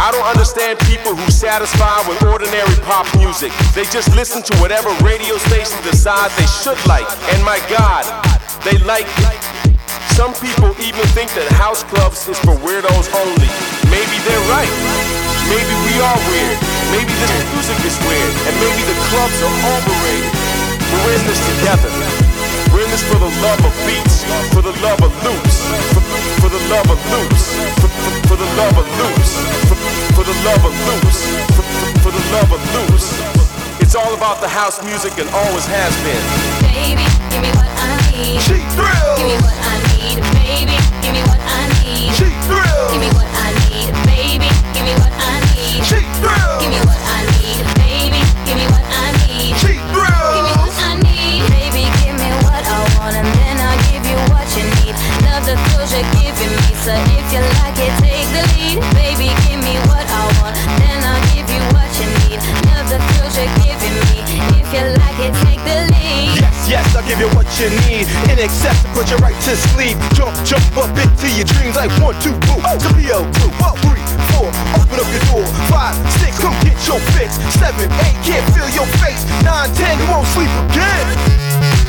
I don't understand people who satisfy with ordinary pop music. They just listen to whatever radio station decides they should like. And my God, they like it. Some people even think that house clubs is for weirdos only. Maybe they're right. Maybe we are weird. Maybe this music is weird. And maybe the clubs are overrated. We're in this together. In this for the love of beats, for the love of loops, for, for the love of loops, for, for, for the love of loops, for, for the love of loops, for, for the love of loops. It's all about the house music and always has been. Baby, give me what I need. Cheap thrill. Give me what I need. Baby, give me what I need. Cheap thrill. Give me what I need. You what you need. In excess put you right to sleep. Jump, jump up into your dreams like one, two, boom. Scipio, two, one, three, four. Open up your door. Five, six, come get your fix. Seven, eight, can't feel your face. Nine, ten, you won't sleep again.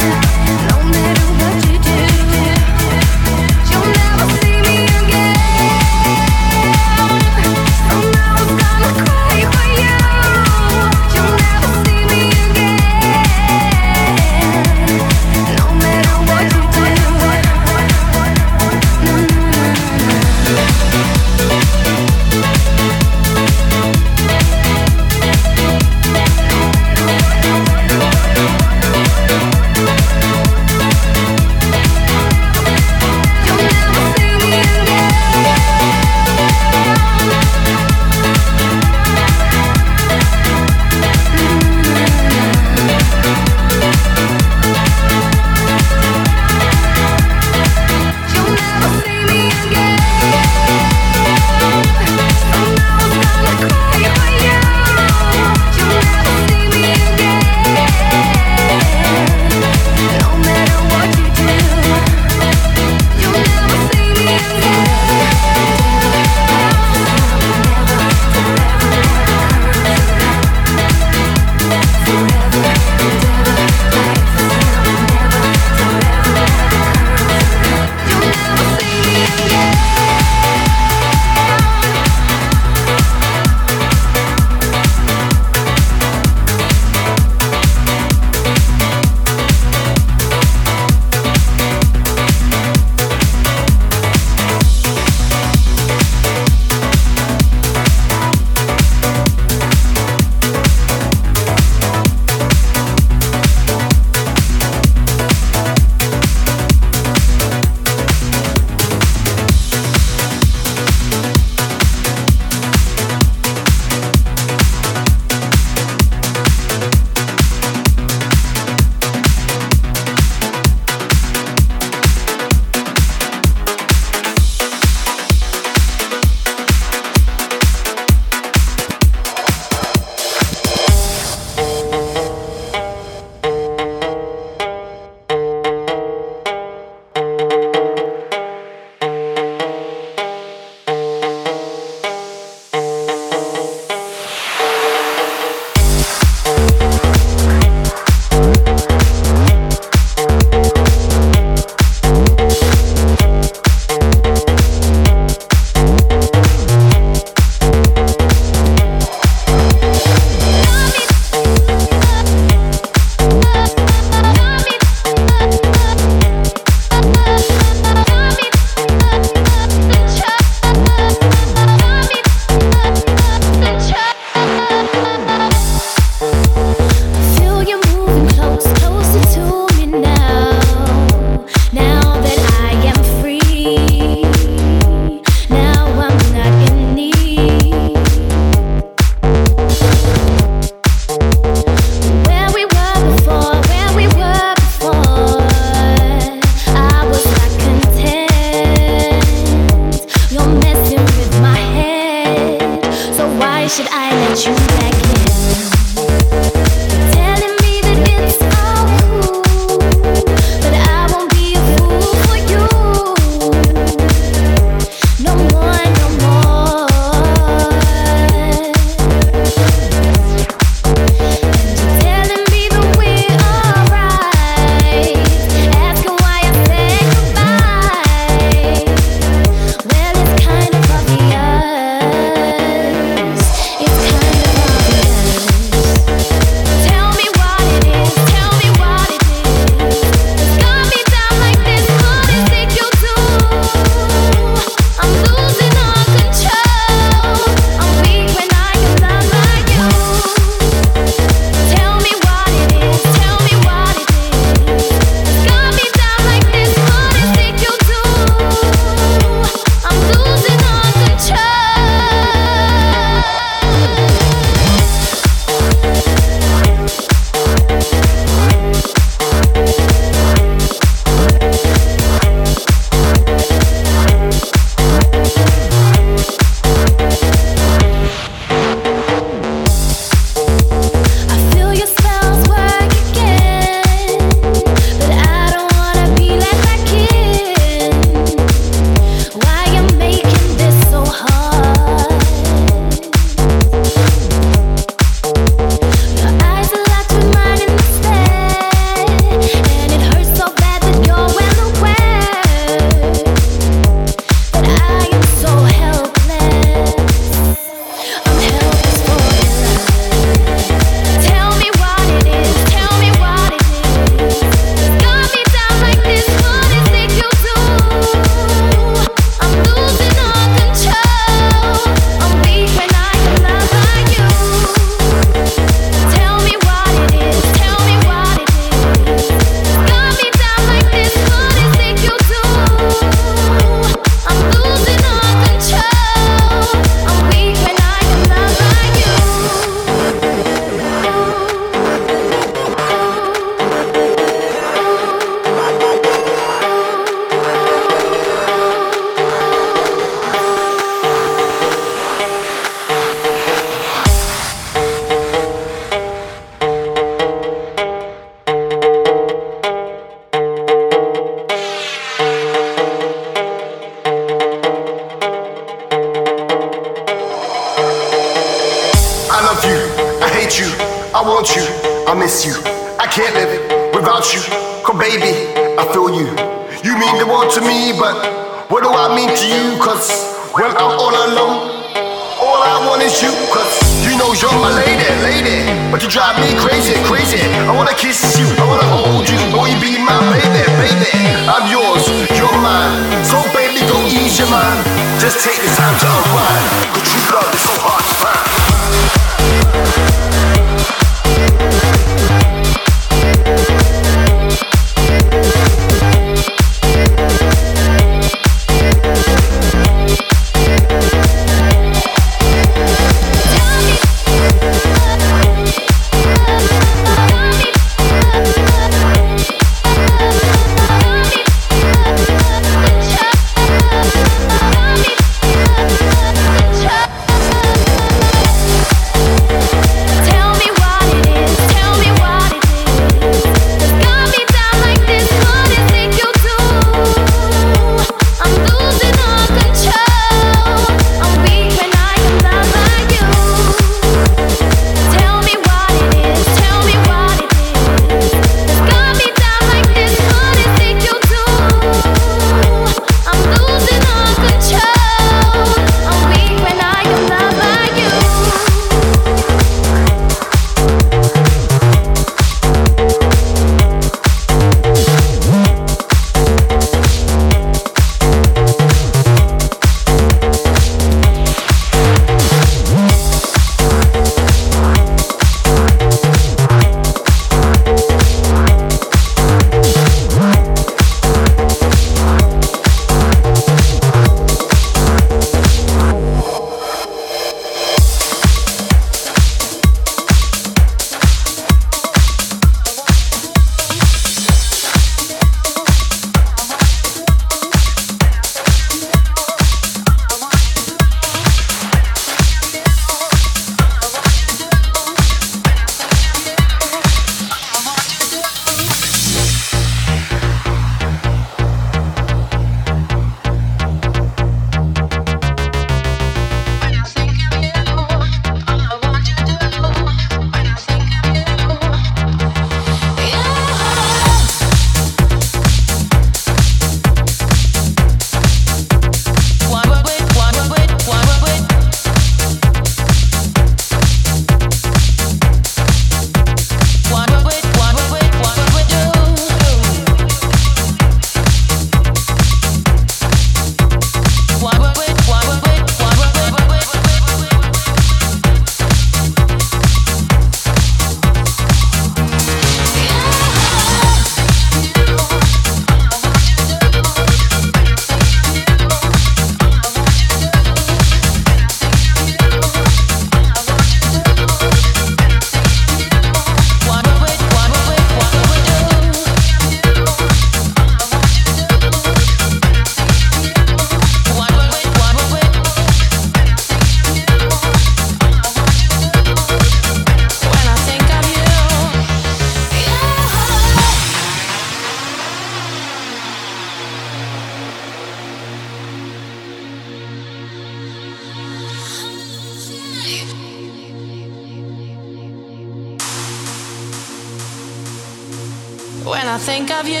I think of you,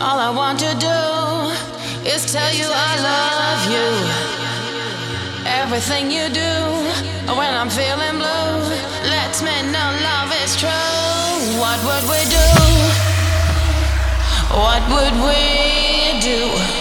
all I want to do is tell you I love you. Everything you do when I'm feeling blue lets me know love is true. What would we do? What would we do?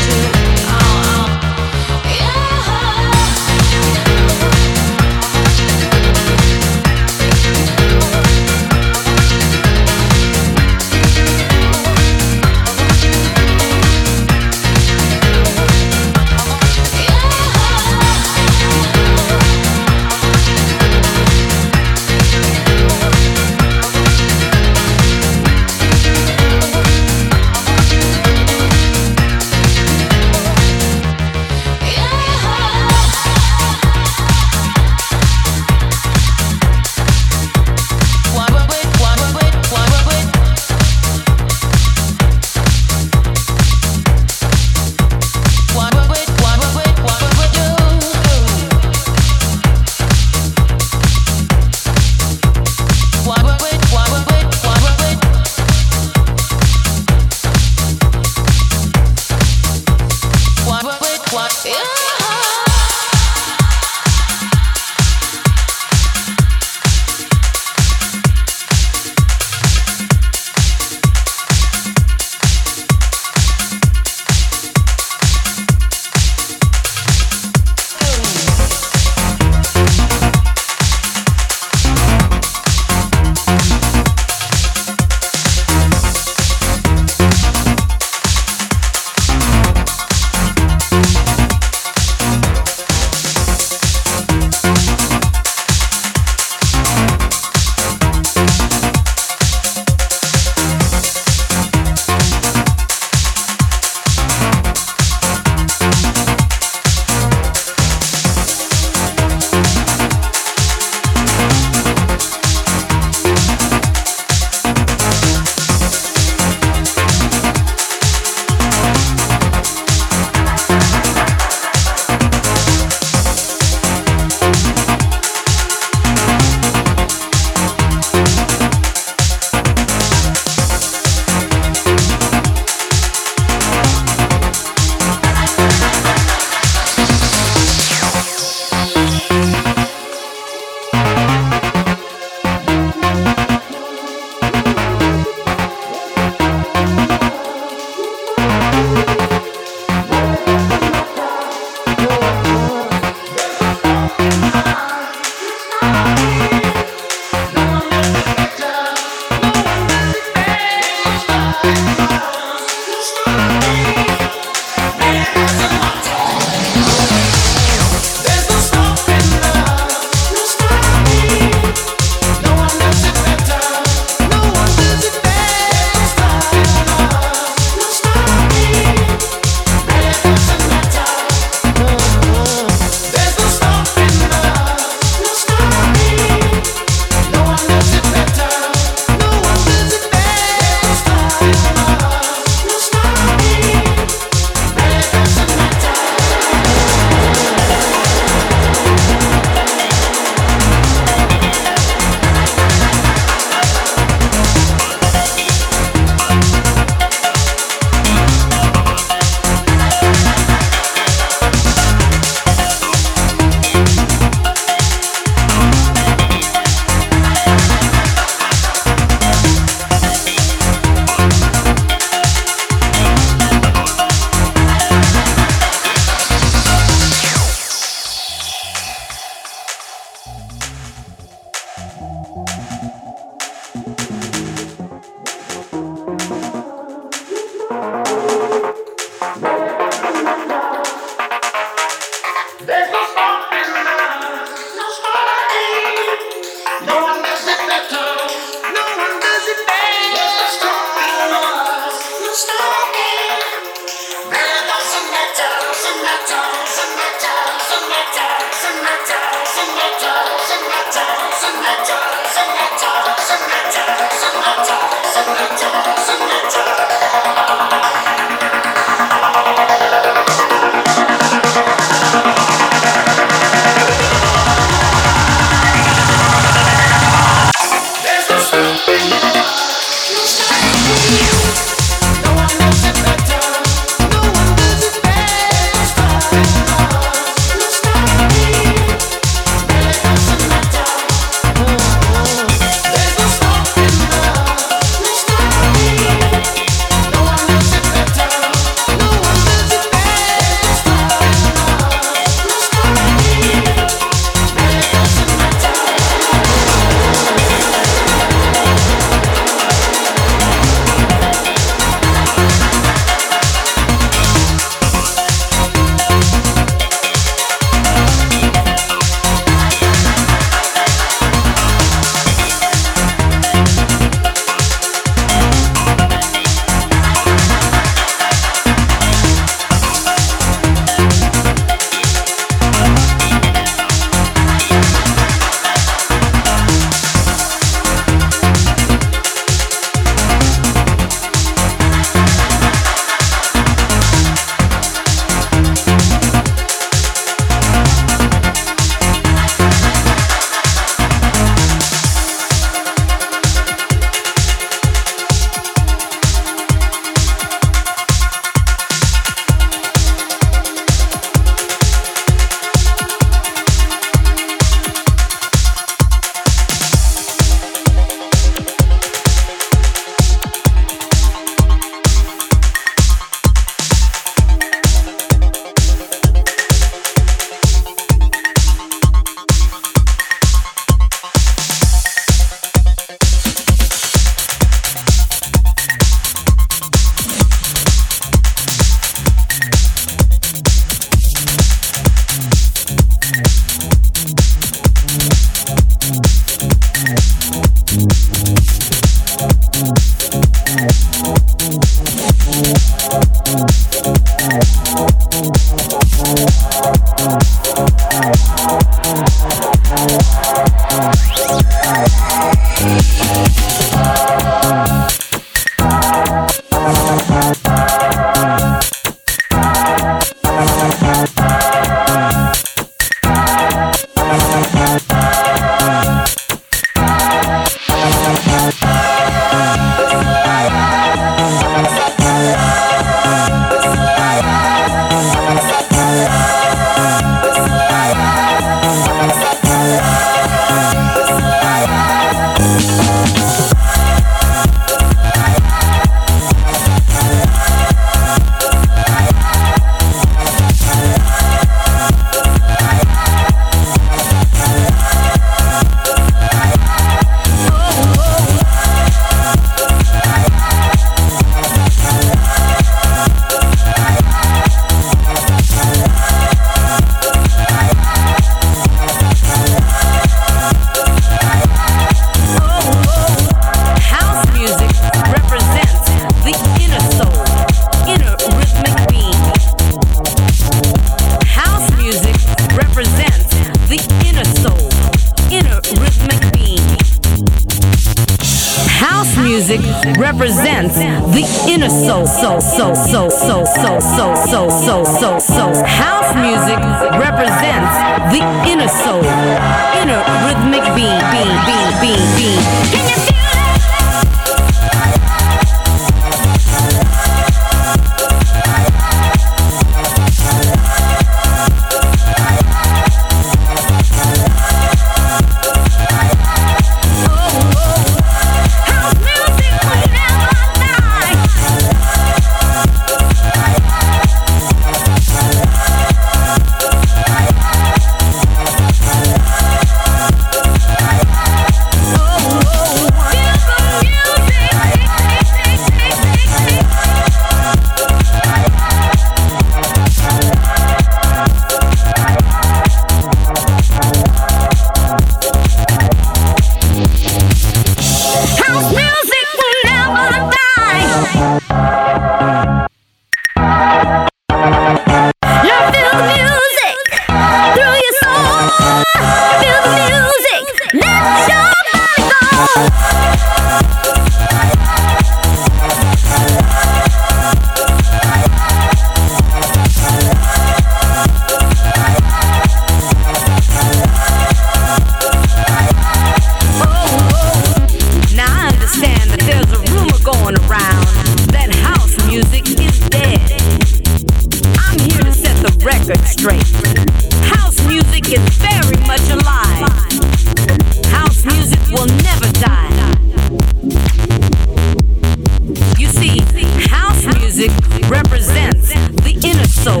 soul,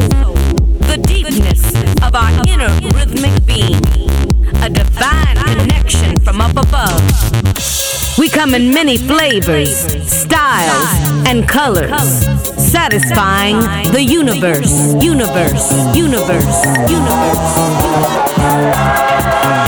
the deepness of our inner rhythmic being, a divine connection from up above. We come in many flavors, styles, and colors, satisfying the universe, universe, universe, universe. universe.